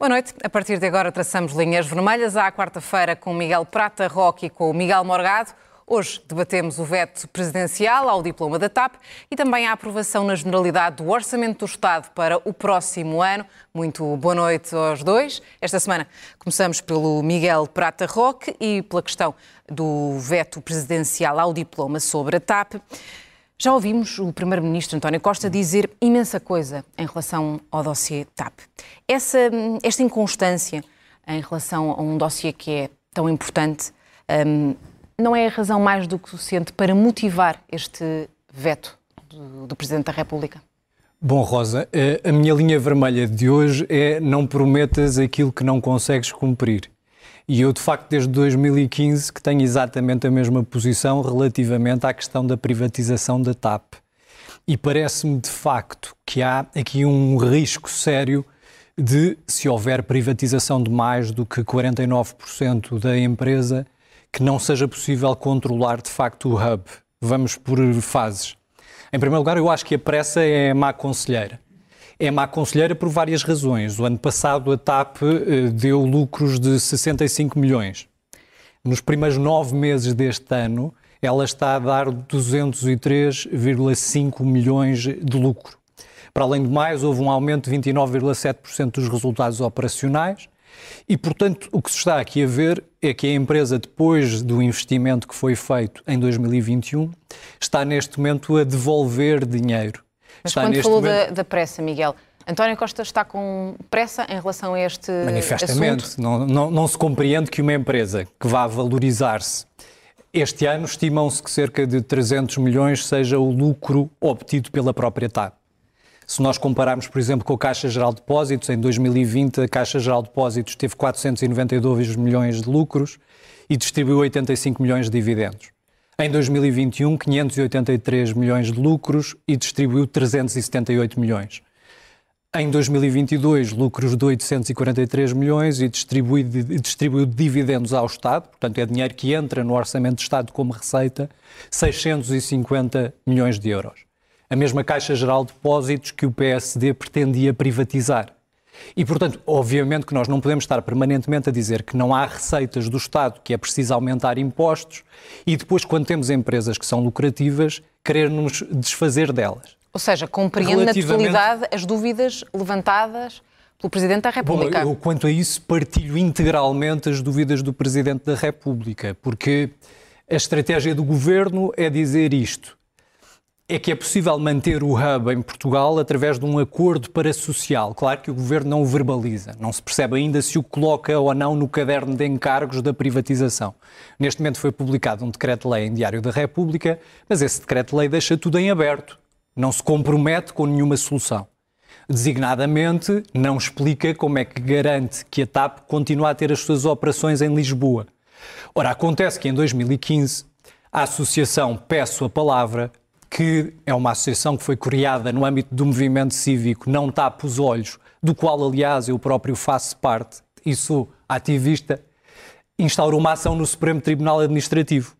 Boa noite. A partir de agora traçamos linhas vermelhas à quarta-feira com Miguel Prata Roque e com Miguel Morgado. Hoje debatemos o veto presidencial ao diploma da TAP e também a aprovação na generalidade do Orçamento do Estado para o próximo ano. Muito boa noite aos dois. Esta semana começamos pelo Miguel Prata Roque e pela questão do veto presidencial ao diploma sobre a TAP. Já ouvimos o Primeiro-Ministro António Costa dizer imensa coisa em relação ao dossiê TAP. Essa, esta inconstância em relação a um dossiê que é tão importante um, não é a razão mais do que suficiente para motivar este veto do, do Presidente da República? Bom, Rosa, eh, a minha linha vermelha de hoje é não prometas aquilo que não consegues cumprir. E eu, de facto, desde 2015 que tenho exatamente a mesma posição relativamente à questão da privatização da TAP. E parece-me, de facto, que há aqui um risco sério de, se houver privatização de mais do que 49% da empresa, que não seja possível controlar, de facto, o hub. Vamos por fases. Em primeiro lugar, eu acho que a pressa é má conselheira é má conselheira por várias razões. O ano passado a TAP eh, deu lucros de 65 milhões. Nos primeiros nove meses deste ano, ela está a dar 203,5 milhões de lucro. Para além do mais, houve um aumento de 29,7% dos resultados operacionais e, portanto, o que se está aqui a ver é que a empresa, depois do investimento que foi feito em 2021, está neste momento a devolver dinheiro. Mas está quando falou momento... da, da pressa, Miguel, António Costa está com pressa em relação a este Manifestamente. Assunto? Não, não, não se compreende que uma empresa que vá valorizar-se este ano, estimam-se que cerca de 300 milhões seja o lucro obtido pela própria TAP. Se nós compararmos, por exemplo, com a Caixa Geral de Depósitos, em 2020 a Caixa Geral de Depósitos teve 492 milhões de lucros e distribuiu 85 milhões de dividendos. Em 2021, 583 milhões de lucros e distribuiu 378 milhões. Em 2022, lucros de 843 milhões e distribuiu, distribuiu dividendos ao Estado, portanto é dinheiro que entra no Orçamento de Estado como receita, 650 milhões de euros. A mesma Caixa Geral de Depósitos que o PSD pretendia privatizar. E, portanto, obviamente que nós não podemos estar permanentemente a dizer que não há receitas do Estado, que é preciso aumentar impostos, e depois, quando temos empresas que são lucrativas, querer nos desfazer delas. Ou seja, compreende na totalidade as dúvidas levantadas pelo Presidente da República. Bom, eu, quanto a isso, partilho integralmente as dúvidas do Presidente da República, porque a estratégia do Governo é dizer isto é que é possível manter o hub em Portugal através de um acordo parasocial. Claro que o governo não o verbaliza, não se percebe ainda se o coloca ou não no caderno de encargos da privatização. Neste momento foi publicado um decreto-lei em Diário da República, mas esse decreto-lei deixa tudo em aberto, não se compromete com nenhuma solução. Designadamente, não explica como é que garante que a TAP continua a ter as suas operações em Lisboa. Ora, acontece que em 2015 a Associação Peço a Palavra que é uma associação que foi criada no âmbito do movimento cívico Não Tapa os Olhos, do qual, aliás, eu próprio faço parte e sou ativista, instaurou uma ação no Supremo Tribunal Administrativo.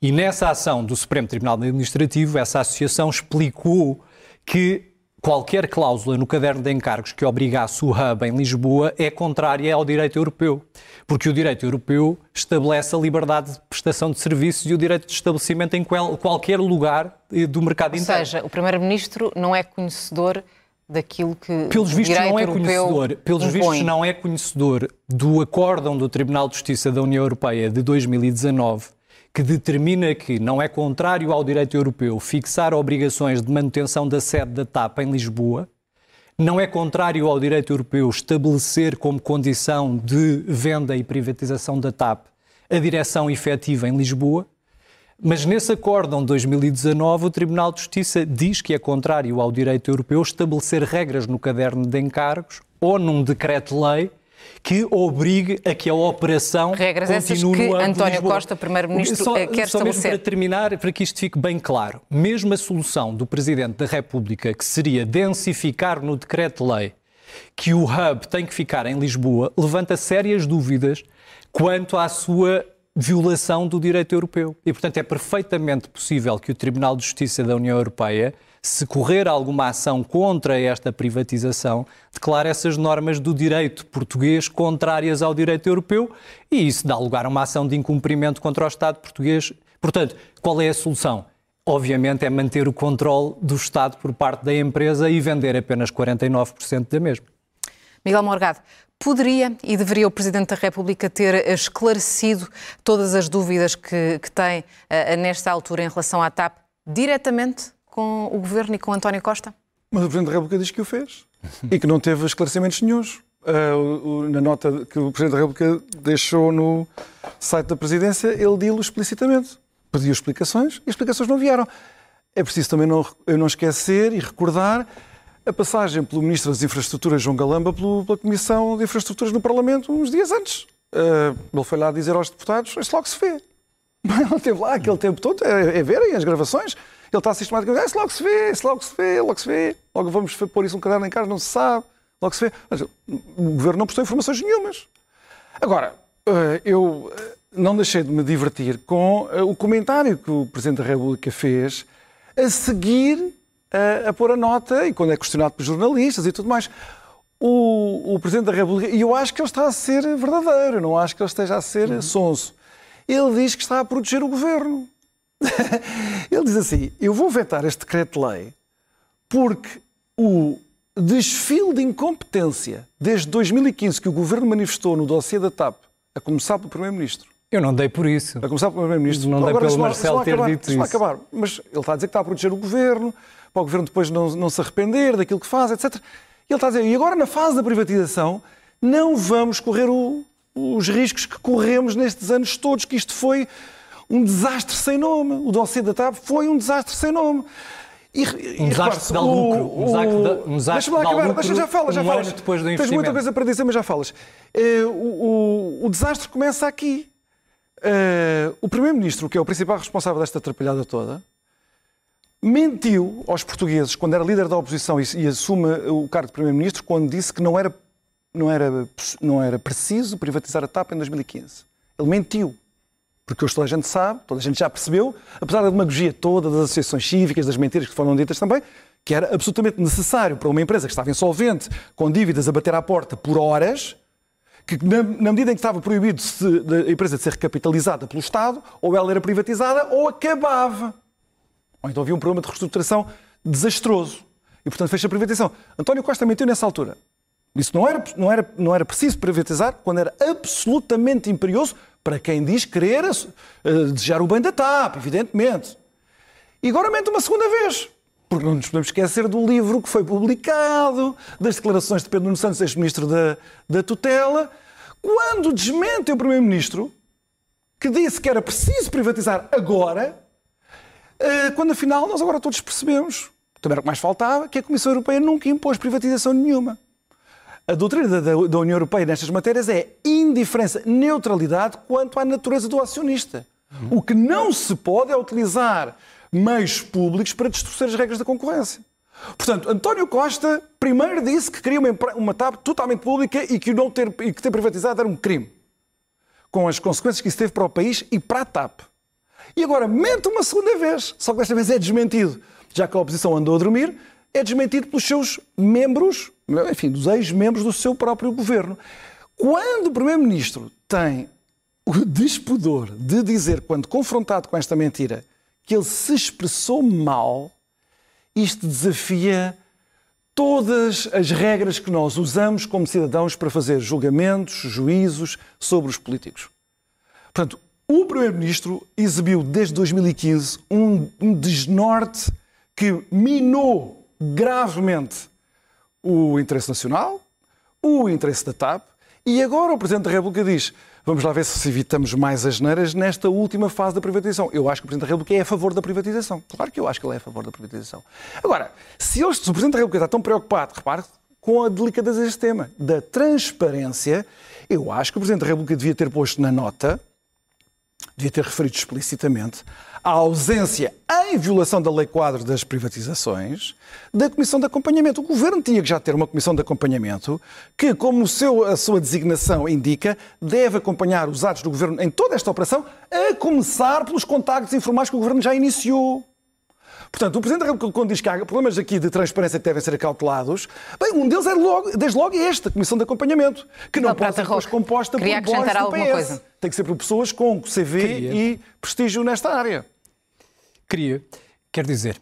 E nessa ação do Supremo Tribunal Administrativo, essa associação explicou que qualquer cláusula no caderno de encargos que obrigasse o hub em Lisboa é contrária ao direito europeu, porque o direito europeu estabelece a liberdade de prestação de serviços e o direito de estabelecimento em qual, qualquer lugar eh, do mercado Ou interno. Ou seja, o primeiro-ministro não é conhecedor daquilo que pelos vistos não é conhecedor pelos impõe. vistos não é conhecedor do acórdão do Tribunal de Justiça da União Europeia de 2019 que determina que não é contrário ao direito europeu fixar obrigações de manutenção da sede da TAP em Lisboa, não é contrário ao direito europeu estabelecer como condição de venda e privatização da TAP a direção efetiva em Lisboa, mas nesse acórdão de 2019 o Tribunal de Justiça diz que é contrário ao direito europeu estabelecer regras no caderno de encargos ou num decreto-lei que obrigue a que a operação Regras continue essas que António. Costa, Primeiro-Ministro, Só- eh, quer só mesmo para terminar, para que isto fique bem claro, mesmo a solução do Presidente da República, que seria densificar no decreto-lei que o hub tem que ficar em Lisboa, levanta sérias dúvidas quanto à sua violação do direito europeu. E, portanto, é perfeitamente possível que o Tribunal de Justiça da União Europeia, se correr alguma ação contra esta privatização, declare essas normas do direito português contrárias ao direito europeu e isso dá lugar a uma ação de incumprimento contra o Estado português. Portanto, qual é a solução? Obviamente é manter o controle do Estado por parte da empresa e vender apenas 49% da mesma. Miguel Morgado, poderia e deveria o Presidente da República ter esclarecido todas as dúvidas que, que tem eh, nesta altura em relação à TAP diretamente com o Governo e com António Costa? Mas o Presidente da República diz que o fez e que não teve esclarecimentos nenhums. O- na nota que o Presidente da República deixou no site da Presidência, ele dilo explicitamente. Pediu explicações e explicações não vieram. É preciso também não, não esquecer e recordar a passagem pelo Ministro das Infraestruturas, João Galamba, pela Comissão de Infraestruturas no Parlamento uns dias antes. Ah, ele foi lá dizer aos deputados, isso logo se vê. Mas Ele esteve lá aquele tempo todo, é, é verem as gravações. Ele está sistematicamente, ah, isso logo se vê, isso logo se vê, logo se vê. Logo vamos pôr isso um caderno em casa, não se sabe. Logo se vê. Mas o governo não prestou informações nenhumas. Agora, eh, eu eh, não deixei de me divertir com eh, o comentário que o Presidente da República fez a seguir eh, a pôr a nota e quando é questionado por jornalistas e tudo mais. O, o Presidente da República, e eu acho que ele está a ser verdadeiro, não acho que ele esteja a ser sonso. Ele diz que está a proteger o governo. ele diz assim: Eu vou vetar este decreto-lei porque o desfile de incompetência desde 2015 que o governo manifestou no dossiê da TAP, a começar pelo Primeiro-Ministro, Eu não dei por isso. a começar pelo Primeiro-Ministro. Não Agora, pelo deixa-me lá- Marcelo ter acabar, dito isso. acabar. Mas ele está a dizer que está a proteger o governo, para o governo depois não, não se arrepender daquilo que faz, etc. Ele está a dizer, e agora na fase da privatização, não vamos correr o- os riscos que corremos nestes anos todos, que isto foi um desastre sem nome. O dossiê da TAP foi um desastre sem nome. E, Um desastre que dá lucro, um dá- um desastre Deixa-me lá acabar, deixa, já fala, já falas. depois do Tens muita coisa para dizer, mas já falas. Eh, o, o- o desastre começa aqui. Eh, o Primeiro-Ministro, que é o principal responsável desta atrapalhada toda, mentiu aos portugueses quando era líder da oposição e, e assume o cargo de Primeiro-Ministro, quando disse que não era, não, era, não era preciso privatizar a TAP em 2015. Ele mentiu. Porque hoje toda a gente sabe, toda a gente já percebeu, apesar da demagogia toda das associações cívicas, das mentiras que foram ditas também, que era absolutamente necessário para uma empresa que estava insolvente, com dívidas a bater à porta por horas, que na, na medida em que estava proibido se- da empresa de ser recapitalizada pelo Estado, ou ela era privatizada ou acabava. Ou então havia um problema de reestruturação desastroso. E, portanto, fez a privatização. António Costa mentiu nessa altura. Que não era, não, era, não era preciso privatizar quando era absolutamente imperioso para quem diz querer eh, desejar o bem da TAP, evidentemente. E agora mente uma segunda vez. Porque não nos podemos esquecer do livro que foi publicado, das declarações de Pedro Nuno Santos, ex-ministro da, da tutela, quando desmente o Primeiro-Ministro, que disse que era preciso privatizar agora, eh, quando afinal nós agora todos percebemos, também era o que mais faltava, que a Comissão Europeia nunca impôs privatização nenhuma. A doutrina da, União Europeia nestas matérias é indiferença, neutralidade quanto à natureza do acionista. O que não se pode é utilizar meios públicos para distorcer as regras da concorrência. Portanto, António Costa primeiro disse que queria uma, uma TAP totalmente pública e que, não ter, e que ter privatizado era um crime. Com as consequências que isso teve para o país e para a TAP. E agora mente uma segunda vez, só que desta vez é desmentido. Já que a oposição andou a dormir, é desmentido pelos seus membros, enfim, dos ex-membros do seu próprio governo. Quando o Primeiro-Ministro tem o despudor de dizer, quando confrontado com esta mentira, que ele se expressou mal, isto desafia todas as regras que nós usamos como cidadãos para fazer julgamentos, juízos sobre os políticos. Portanto, O Primeiro-Ministro exibiu desde 2015 um, um desnorte que minou gravemente o interesse nacional, o interesse da TAP, e agora o Presidente da República diz vamos lá ver se evitamos mais as neiras nesta última fase da privatização. Eu acho que o Presidente da República é a favor da privatização. Claro que eu acho que ele é a favor da privatização. Agora, se, se o Presidente da República está tão preocupado, repare, com a delicadeza deste tema, da transparência, eu acho que o Presidente da República devia ter posto na nota devia ter referido explicitamente a ausência, em violação da Lei Quadro das Privatizações, da Comissão de Acompanhamento. O Governo tinha que já ter uma Comissão de Acompanhamento que, como seu, a sua designação indica, deve acompanhar os atos do Governo em toda esta operação, a começar pelos contactos informais que o Governo já iniciou. Portanto, o Presidente da República, quando diz que há problemas aqui de transparência que devem ser acautelados, bem, um deles é logo, desde logo esta, a Comissão de Acompanhamento, que não, não pode ser composta por acrescentar alguma PS. coisa. Tem que ser por pessoas com CV Queria. e prestígio nesta área. Queria. Quer dizer,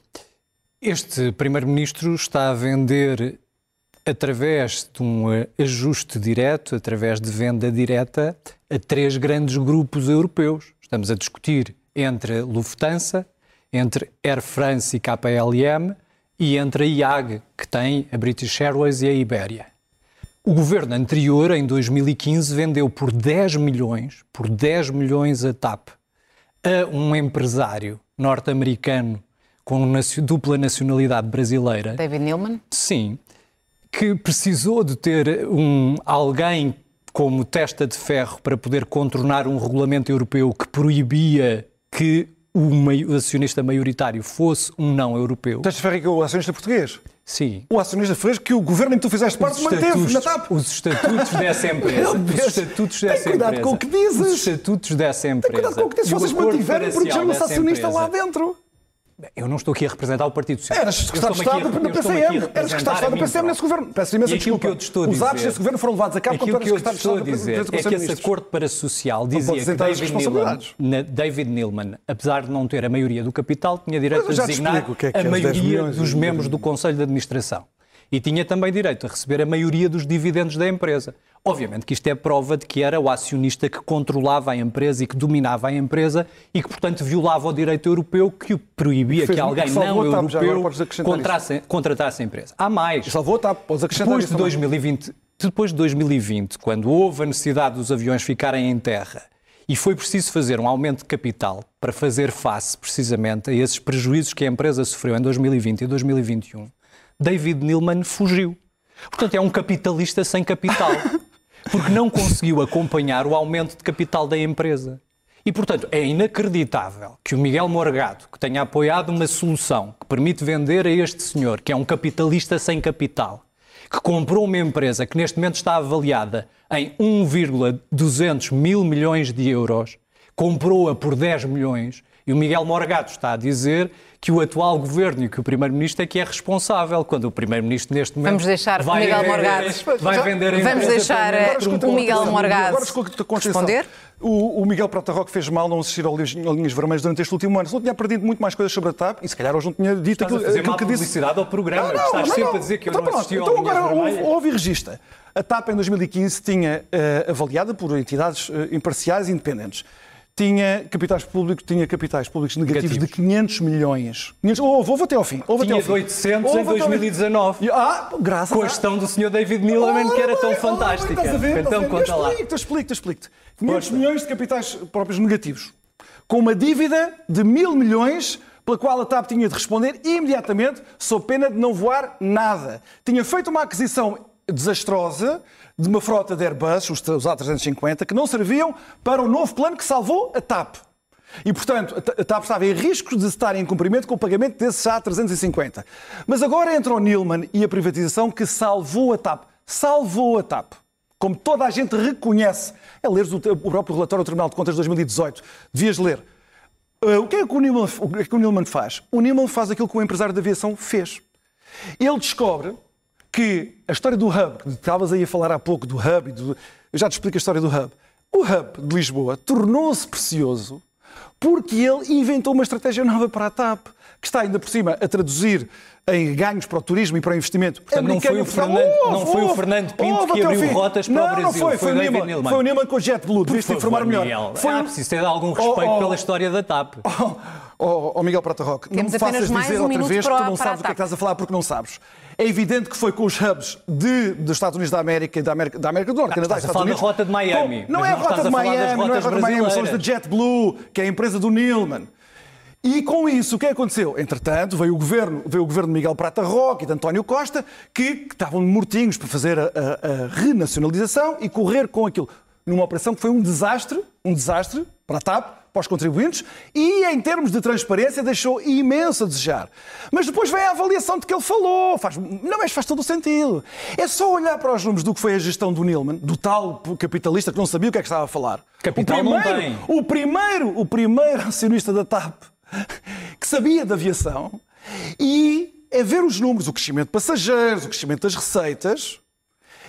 este Primeiro-Ministro está a vender através de um ajuste direto, através de venda direta, a três grandes grupos europeus. Estamos a discutir entre Lufthansa, entre Air France e KLM e entre a IAG, que tem a British Airways e a Iberia. O governo anterior, em 2015, vendeu por 10 milhões, por 10 milhões a TAP, a um empresário norte-americano com dupla nacionalidade brasileira. David Neilman? Sim, que precisou de ter um, alguém como testa de ferro para poder contornar um regulamento europeu que proibia que o acionista maioritário fosse um não europeu. Teste Ferreira que é o acionista português? Sim. O acionista português que o governo em que tu fizeste parte manteve na TAP. Os estatutos dessa empresa. os estatutos dessa Tem cuidado empresa. com o que dizes. Os estatutos dessa empresa. Tem cuidado com o que dizes. Vocês mantiveram proteger o acionista lá dentro. Eu não estou aqui a representar o Partido Socialista. Eras secretário de Estado da PCM. Eras secretário de Estado da PCM nesse governo. Peço imensa desculpa. Que eu estou a dizer, Os atos desse governo foram levados a cabo quando eras secretário de Estado da PCM. É que esse acordo para social dizia que David Neilman, David Neilman, apesar de não ter a maioria do capital, tinha direito a designar é a maioria dos membros do Conselho de Administração. E tinha também direito a receber a maioria dos dividendos da empresa. Obviamente que isto é prova de que era o acionista que controlava a empresa e que dominava a empresa e que, portanto, violava o direito europeu que o proibia que, que alguém não europeu contratasse, contratasse a empresa. Há mais. Salvou a TAP, podes acrescentar depois de 2020, Depois de 2020, quando houve a necessidade dos aviões ficarem em terra e foi preciso fazer um aumento de capital para fazer face, precisamente, a esses prejuízos que a empresa sofreu em 2020 e 2021, David Neilman fugiu. Portanto, é um capitalista sem capital, porque não conseguiu acompanhar o aumento de capital da empresa. E, portanto, é inacreditável que o Miguel Morgado, que tenha apoiado uma solução que permite vender a este senhor, que é um capitalista sem capital, que comprou uma empresa que neste momento está avaliada em 1,200 mil milhões de euros, comprou-a por 10 milhões, e o Miguel Morgado está a dizer que o atual governo e que o primeiro-ministro é que é responsável, quando o primeiro-ministro neste momento vamos deixar vai, o Miguel Morgado vai vender a Vamos deixar o Miguel Morgado responder. O, o Miguel Prata Roque fez mal não assistir ao Linhas Vermelhas durante este último ano. Se não tinha aprendido muito mais coisas sobre a TAP e se calhar hoje não tinha dito Estás aquilo, aquilo que disse. publicidade ao programa. Não, não, Estás não, sempre a dizer que eu então, não assisti então, ao agora houve, houve regista. A TAP em 2015 tinha uh, avaliada por entidades uh, imparciais e independentes tinha capitais públicos, tinha capitais públicos negativos, negativos. de 500 milhões. 500, oh, vou, até ao fim. Houve tinha de 800 em 2019. Ah, graças Com a gestão do Sr. David Millerman, que era tão fantástica. Estás a ver? Então, conta lá. Explico-te, explico-te, explico-te. 500 milhões de capitais próprios negativos. Com uma dívida de mil milhões pela qual a TAP tinha de responder imediatamente, sob pena de não voar nada. Tinha feito uma aquisição desastrosa de uma frota de Airbus, os A350, que não serviam para o novo plano que salvou a TAP. E, portanto, a TAP estava em risco de estar em cumprimento com o pagamento desses A350. Mas agora entra o Nilman e a privatização que salvou a TAP. Salvou a TAP. Como toda a gente reconhece. É ler o próprio relatório do Tribunal de Contas de 2018. Devias ler. Uh, o, que é que o, Nilman, o que é que o Nilman faz? O Nilman faz aquilo que o empresário de aviação fez. Ele descobre que a história do Hub, que estavas aí a falar há pouco do Hub, do... eu já te explico a história do Hub. O Hub de Lisboa tornou-se precioso Porque ele inventou uma estratégia nova para a TAP, que está ainda por cima a traduzir em ganhos para o turismo e para o investimento. Portanto, não foi o Fernando, oh, não foi o Fernando Pinto que abriu rotas para não, o Brasil. Não foi, foi, foi o Neyman. Neyman. Foi o Neyman com o JetBlue, devias informar melhor. Miguel. Foi... Ah, preciso ter algum respeito oh, pela história da TAP. Oh, oh, Miguel Prata Roque, não me faças dizer um outra vez que tu não sabes o que é que estás a falar porque não sabes. É evidente que foi com os hubs de, dos Estados Unidos da América e da América, da América do Norte, ah, Canadá e Estados Unidos. a rota de Miami. não é a rota de Miami, não é a rota de Miami, são os da JetBlue, que é a empresa do Nilman. E com isso, o que aconteceu? Entretanto, veio o governo, veio o governo de Miguel Prata Roque e de António Costa, que, que estavam mortinhos para fazer a, a, a, renacionalização e correr com aquilo. Numa operação que foi um desastre, um desastre para a TAP, para os contribuintes, e em termos de transparência deixou imenso a desejar. Mas depois vem a avaliação de que ele falou. Faz, não, mas faz todo o sentido. É só olhar para os números do que foi a gestão do Nilman, do tal capitalista que não sabia o que é que estava a falar. Capital o primeiro. O primeiro, o primeiro acionista da TAP que sabia de aviação e é ver os números, o crescimento de passageiros, o crescimento das receitas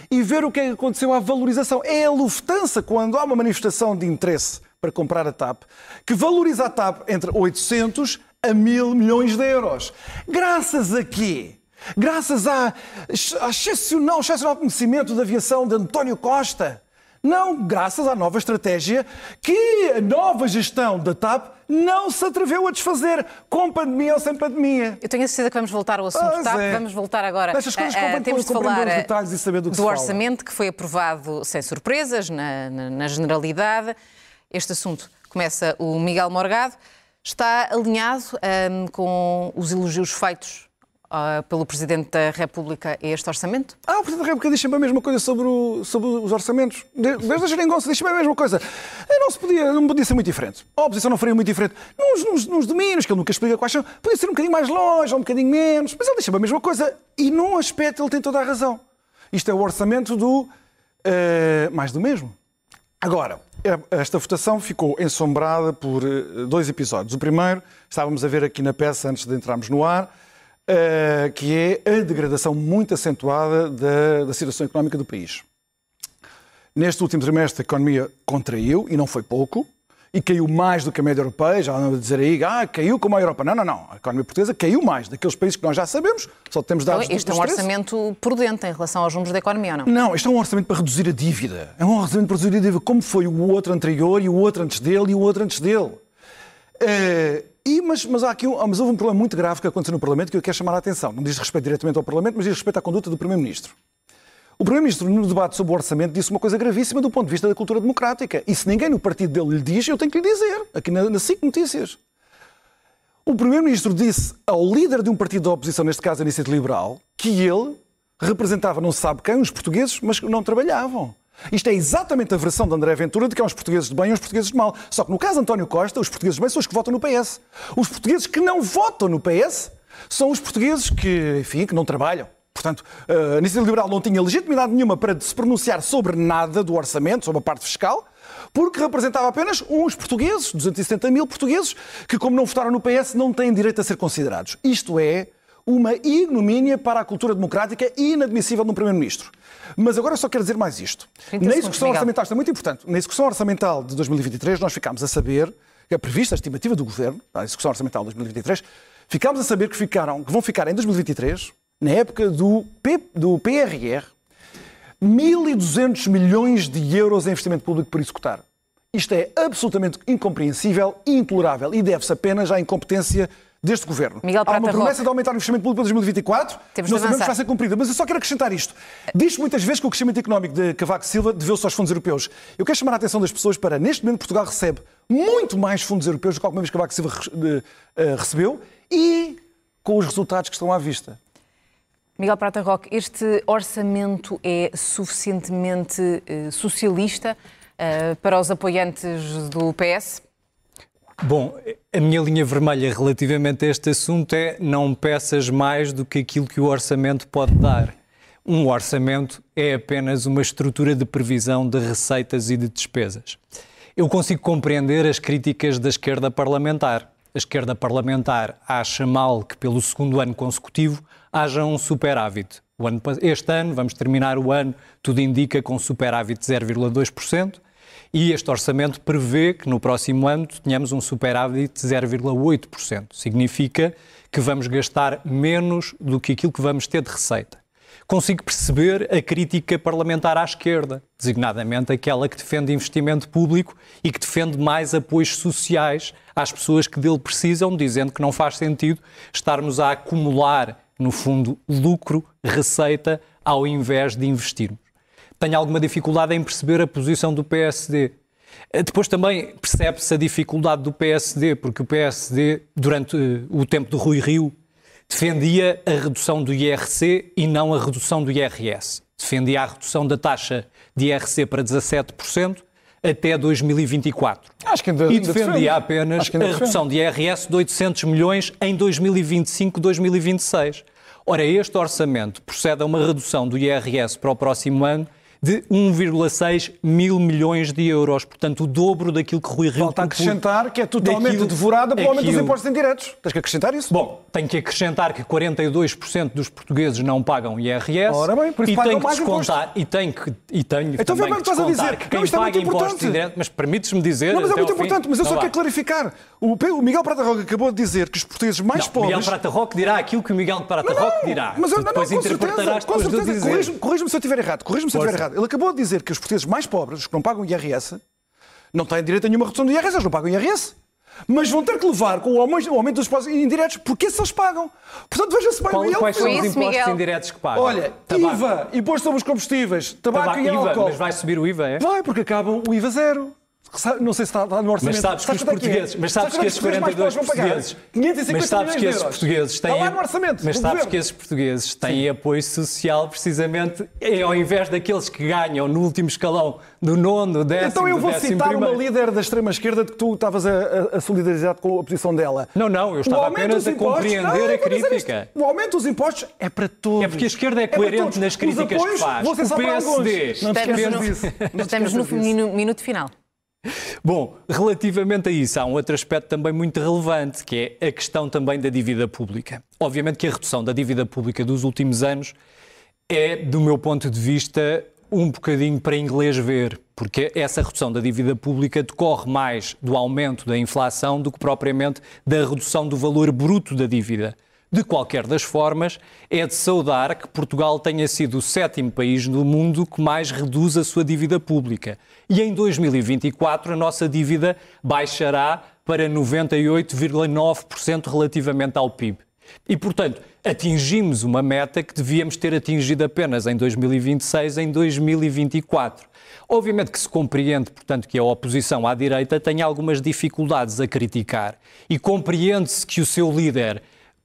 e ver o que é aconteceu à valorização. É a Lufthansa, quando há uma manifestação de interesse para comprar a TAP, que valoriza a TAP entre 800 a 1000 milhões de euros. Graças a quê? Graças à, à excepcional, excepcional conhecimento da aviação de António Costa não, graças à nova estratégia que a nova gestão da TAP não se atreveu a desfazer, com pandemia ou sem pandemia. Eu tenho a certeza que vamos voltar ao assunto Pois TAP. é. Vamos voltar agora. Estas coisas a- a- convém temos de falar os eh, detalhes e saber do que se do fala. orçamento que foi aprovado sem surpresas, na, na- na generalidade. Este assunto começa o Miguel Morgado. Está alinhado ahm, com os elogios feitos ah, pelo Presidente da República este orçamento? Ah, o Presidente da República diz sempre a mesma coisa sobre, o- sobre os orçamentos. De- Desde a geringonça diz sempre a mesma coisa. Não, se podia, não podia ser muito diferente. A oposição não faria muito diferente. Nos, nos, nos domínios, que ele nunca explica quais são, podia ser um bocadinho mais longe ou um bocadinho menos. Mas ele diz sempre a mesma coisa. E num aspecto ele tem toda a razão. Isto é o orçamento do eh, mais do mesmo. Agora, esta votação ficou ensombrada por eh, dois episódios. O primeiro, estávamos a ver aqui na peça antes de entrarmos no ar, eh, que é a degradação muito acentuada da, da situação económica do país. Neste último trimestre, a economia contraiu, e não foi pouco, e caiu mais do que a média europeia. Já andam a dizer aí, ah, caiu como a Europa. Não, não, não. A economia portuguesa caiu mais. Daqueles países que nós já sabemos, só temos dados Então, este é um orçamento prudente em relação aos números da economia, ou não? Não, isto é um orçamento para reduzir a dívida. É um orçamento para reduzir a dívida, como foi o outro anterior, e o outro antes dele, e o outro antes dele. Eh, e, mas, mas, há aqui um, mas houve um problema muito grave que aconteceu no Parlamento que eu quero chamar a atenção. Não diz respeito diretamente ao Parlamento, mas diz respeito à conduta do Primeiro-Ministro. O Primeiro-Ministro, no debate sobre o orçamento, disse uma coisa gravíssima do ponto de vista da cultura democrática. E se ninguém no partido dele lhe diz, eu tenho que lhe dizer, aqui na, na SIC Notícias. O Primeiro-Ministro disse ao líder de um partido da oposição, neste caso a Iniciativa Liberal, que ele representava não se sabe quem, os portugueses, mas que não trabalhavam. Isto é exatamente a versão de André Ventura de que há uns portugueses de bem e uns portugueses de mal. Só que no caso de António Costa, os portugueses de bem são os que votam no PS. Os portugueses que não votam no PS são os portugueses que, enfim, que não trabalham. Portanto, a Iniciativa Liberal não tinha legitimidade nenhuma para se pronunciar sobre nada do orçamento, sobre a parte fiscal, porque representava apenas uns portugueses, 270 mil portugueses, que, como não votaram no PS, não têm direito a ser considerados. Isto é uma ignomínia para a cultura democrática e inadmissível num Primeiro-Ministro. Mas agora eu só quero dizer mais isto. 30 Na execução orçamental, isto é muito importante, na execução orçamental de 2023, nós ficámos a saber, que é prevista a estimativa do Governo, a execução orçamental de 2023, ficámos a saber que, ficaram, que vão ficar em 2023, na época do, P, do PRR, 1.200 milhões de euros em investimento público por executar. Isto é absolutamente incompreensível e intolerável e deve-se apenas à incompetência deste governo. Miguel Há uma promessa Roque. de aumentar o investimento público para 2024, Temos não sabemos se avançar. vai ser cumprida. Mas eu só quero acrescentar isto. Diz muitas vezes que o crescimento económico de Cavaco Silva deveu-se aos fundos europeus. Eu quero chamar a atenção das pessoas para, neste momento, Portugal recebe muito mais fundos europeus do que alguma vez Cavaco Silva eh, recebeu e com os resultados que estão à vista. Miguel Prata Roque, este orçamento é suficientemente eh, socialista eh, para os apoiantes do PS? Bom, a minha linha vermelha relativamente a este assunto é não peças mais do que aquilo que o orçamento pode dar. Um orçamento é apenas uma estrutura de previsão de receitas e de despesas. Eu consigo compreender as críticas da esquerda parlamentar. Esquerda parlamentar acha mal que, pelo segundo ano consecutivo, haja um superávit. Ano este ano, vamos terminar o ano, tudo indica com superávit de 0,2%. E este orçamento prevê que no próximo ano tenhamos um superávit de 0,8%. Significa que vamos gastar menos do que aquilo que vamos ter de receita. Consigo perceber a crítica parlamentar à esquerda, designadamente aquela que defende investimento público e que defende mais apoios sociais às pessoas que dele precisam, dizendo que não faz sentido estarmos a acumular, no fundo, lucro, receita, ao invés de investirmos. Tenho alguma dificuldade em perceber a posição do PSD. Eh, depois também percebe-se a dificuldade do PSD, porque o PSD, durante eh, o tempo do Rui Rio, defendia a redução do IRC e não a redução do IRS. Defendia a redução da taxa de IRC para 17% até 2024. Acho que ainda, e defendia apenas a redução de IRS de 800 milhões em 2025-2026. Ora, este orçamento procede a uma redução do IRS para o próximo ano de 1,6 mil milhões de euros. Portanto, o dobro daquilo que Rui Rio... Falta acrescentar que é totalmente daquilo, devorada pelo aumento dos impostos indiretos. Tens que acrescentar isso? Bom, tenho que acrescentar que 42% dos portugueses não pagam IRS. Ora bem, por isso e pagam mais que descontar, e tenho que e tenho então, também que descontar dizer. que quem não, é paga é impostos indiretos, mas permites-me dizer... Não, mas é muito importante, fim, mas eu só quero lá. clarificar. O, o Miguel Prata Roca acabou de dizer que os portugueses mais não, pobres... Miguel Prata Roca dirá aquilo que o Miguel Prata Roca dirá. Mas eu, não, não, interpretarás certeza, de dizer. Corrija-me se eu estiver errado. Corrija-me se eu estiver errado. Ele acabou de dizer que os portugueses mais pobres, os que não pagam IRS, não têm direito a nenhuma redução do IRS, eles não pagam IRS. Mas vão ter que levar com o aumento dos impostos indiretos, porque esses eles pagam. Portanto, veja-se bem, Qual, Quais são os impostos Miguel? indiretos que pagam? Olha, Tabaco. IVA, imposto sobre os combustíveis, tabaco, Tabaco, e IVA, álcool. mas vai subir o IVA, é? Vai, porque acabam o IVA zero. Não sei se está, está no orçamento. Mas sabes que os é que é? portugueses, mas sabes que esses os portugueses mais 42 pobres vão pagar? portugueses, 550 mas sabes que esses portugueses têm, Está lá no orçamento mas sabes governo. que esses portugueses têm apoio social precisamente é ao invés daqueles que ganham no último escalão do nono, décimo, Então eu vou citar uma líder da extrema-esquerda de que tu estavas a, solidarizar com a posição dela. Não, não, eu estava apenas a compreender Não, a crítica. O aumento dos impostos é para todos. É porque a esquerda é coerente nas críticas que faz. O. PSD Não Estamos no, estamos no minuto final. Bom, relativamente a isso, há um outro aspecto também muito relevante, que é a questão também da dívida pública. Obviamente que a redução da dívida pública dos últimos anos é, do meu ponto de vista, um bocadinho para inglês ver, porque essa redução da dívida pública decorre mais do aumento da inflação do que propriamente da redução do valor bruto da dívida. De qualquer das formas, é de saudar que Portugal tenha sido o sétimo país no mundo que mais reduz a sua dívida pública. E em 2024 a nossa dívida baixará para 98,9% relativamente ao PIB. E, portanto, atingimos uma meta que devíamos ter atingido apenas em 2026, em 2024. Obviamente que se compreende, portanto, que a oposição à direita tem algumas dificuldades a criticar. E compreende-se que o seu líder,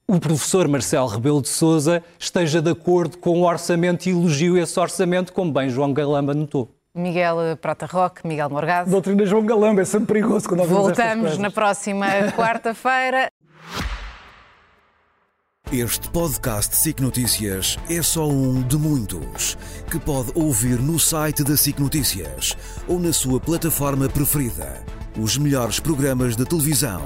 o professor Marcelo Rebelo de Sousa, esteja de acordo com o orçamento e elogie esse orçamento, como bem João Galamba notou. Miguel Prata Roque, Miguel Morgado. Doutrina João Galamba, é sempre perigoso quando estas Voltamos na próxima quarta-feira. Este podcast SIC Notícias é só um de muitos que pode ouvir no site da SIC Notícias ou na sua plataforma preferida. Os melhores programas de televisão,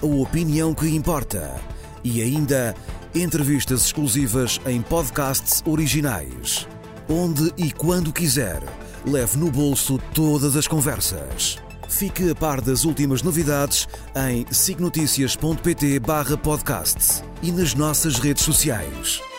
a opinião que importa e ainda entrevistas exclusivas em podcasts originais. Onde e quando quiser, leve no bolso todas as conversas. Fique a par das últimas novidades em signoticias.pt/podcast e nas nossas redes sociais.